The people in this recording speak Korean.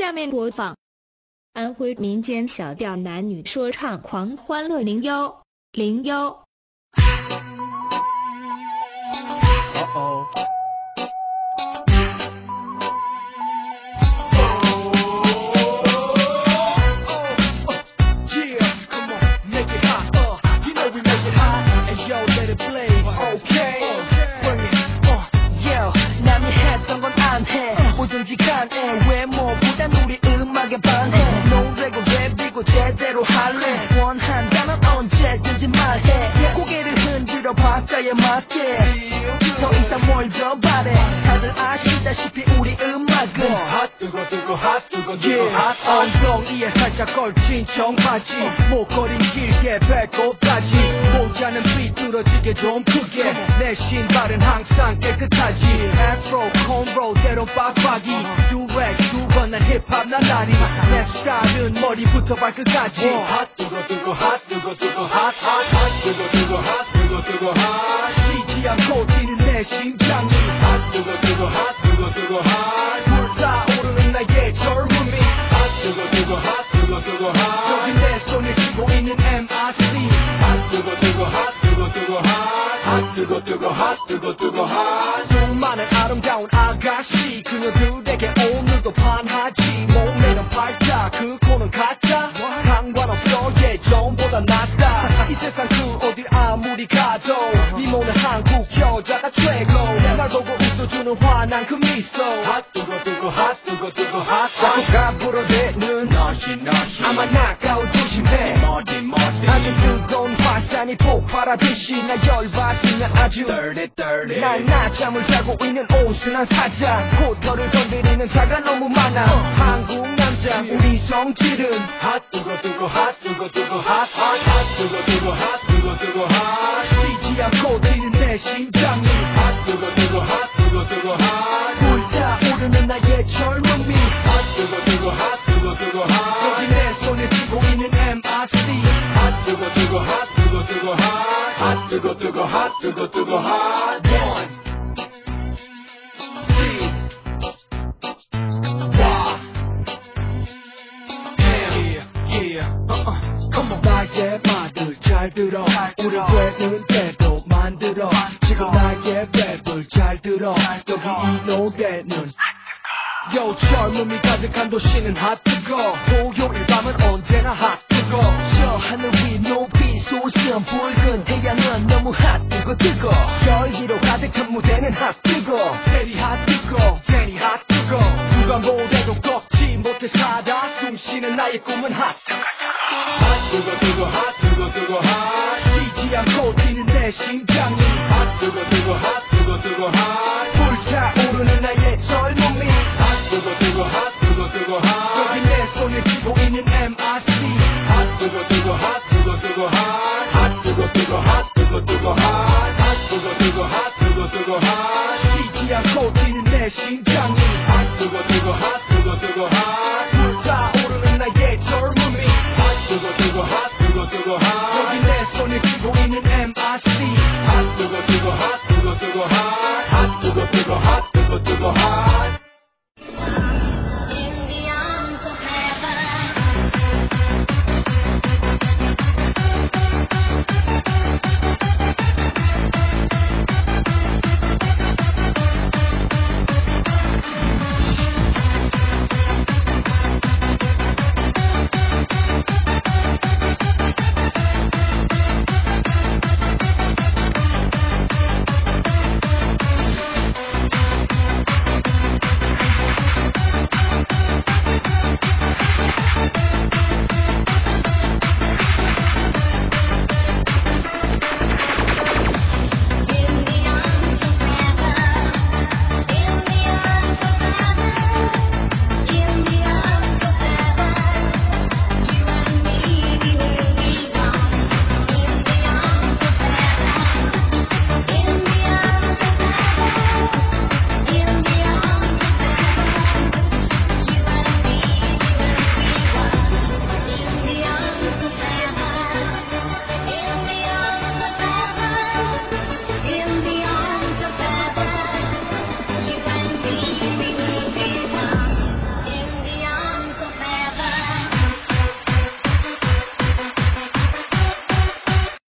下面播放安徽民间小调男女说唱狂欢乐零幺零幺。 뭐든지 간 박자에 맞게. 더 이상 뭘더 바래. 다들 아시다시피 우리 음악은 핫 뜨거 뜨거 핫 뜨거 뜨거 Yeah, 핫 엉덩이에 살짝 걸친 청바지. 목걸이 길게 배꼽까지. 모자는 삐뚤어지게 좀 크게. 내 신발은 항상 깨끗하지. 애프로 콘로 때론 빡빡이. do-rag 두건 난 힙합 나날이. 내 스타일은 머리부터 발끝까지. 핫 뜨거 뜨거 핫 뜨거 뜨거 핫핫핫 뜨거 뜨거 핫 뜨거 뜨거 핫 내 심장이 핫 뜨거 뜨거 핫 뜨거 뜨거 핫. 불타오르는 나의 젊음이 핫 뜨거 뜨거 핫 뜨거 뜨거 핫. 여기 내 손에 쥐고 있는 MRC 핫 뜨거 뜨거 핫 뜨거 뜨거 핫핫 뜨거 뜨거 핫 뜨거 뜨거 핫. 수많은 아름다운 아가씨 그녀들에게 오늘도 반하지. 몸매는 팔자 그 코는 가짜. 상관없어 예전보다 낫다. 이 세상 그 어딜 아무리 가도 여자가 최고. 날 보고 웃어주는 환한 그 미소. 핫 뜨거 뜨거 핫 뜨거 뜨거 핫. 자꾸 가부러대는 너시 너시. 아마 나가오 조심해. 머리 머리 아주 뜨거운 화산이 폭발하듯이 나 열받으면 아주 dirty dirty. 날 낮잠을 자고 있는 온순한 사자. 고터를 건드리는 자가 너무 많아. 한국 남자 우리 성질은 핫 뜨거 뜨거 핫 뜨거 뜨거 핫핫핫 뜨거 뜨거 핫. 뜨거 뜨거 핫 뜨거 뜨거 핫 뜨거 뜨거 핫. 불타 오르는 나의 젊음이. 핫 뜨거 뜨거 핫 뜨거 뜨거 여기 핫내 손에 쥐고 있는 MRC 핫 뜨거 뜨거 핫 뜨거 뜨거 핫핫 뜨거 뜨거 핫 뜨거 뜨거 핫. One yeah yeah. Uh-uh. Come on. 나의 말을 잘 들어. 우리 되는 대 여기 이 노래는 요 젊음이 가득한 도시는 핫 뜨거. 토요일 밤은 언제나 핫 뜨거. 저 하늘 위 높이 솟은 붉은 태양은 너무 핫 뜨거 뜨거. 열기로 가득한 무대는 핫 뜨거. very 핫뜨거 very 핫뜨거. 누가 뭐래도 꺾지 못해 살아 숨쉬는 나의 꿈은 핫 뜨거. 뜨거 핫 뜨거 뜨거 핫. 쉬지 않고 뛰는 내 심장이 핫 뜨거 뜨거 핫 뜨거 뜨거 핫. 불 타오르는 나의 젊음이. 핫 뜨거 뜨거 핫 뜨거 뜨거 핫. 저기 내 손에 쥐고 있는 MIC hot 뜨거 뜨거 hot 뜨거 뜨거 hot. 뜨거 뜨거 hot 뜨거 뜨거 핫. 뜨거 뜨거 핫 뜨거 뜨거 핫. to the go, hot to the go, hot.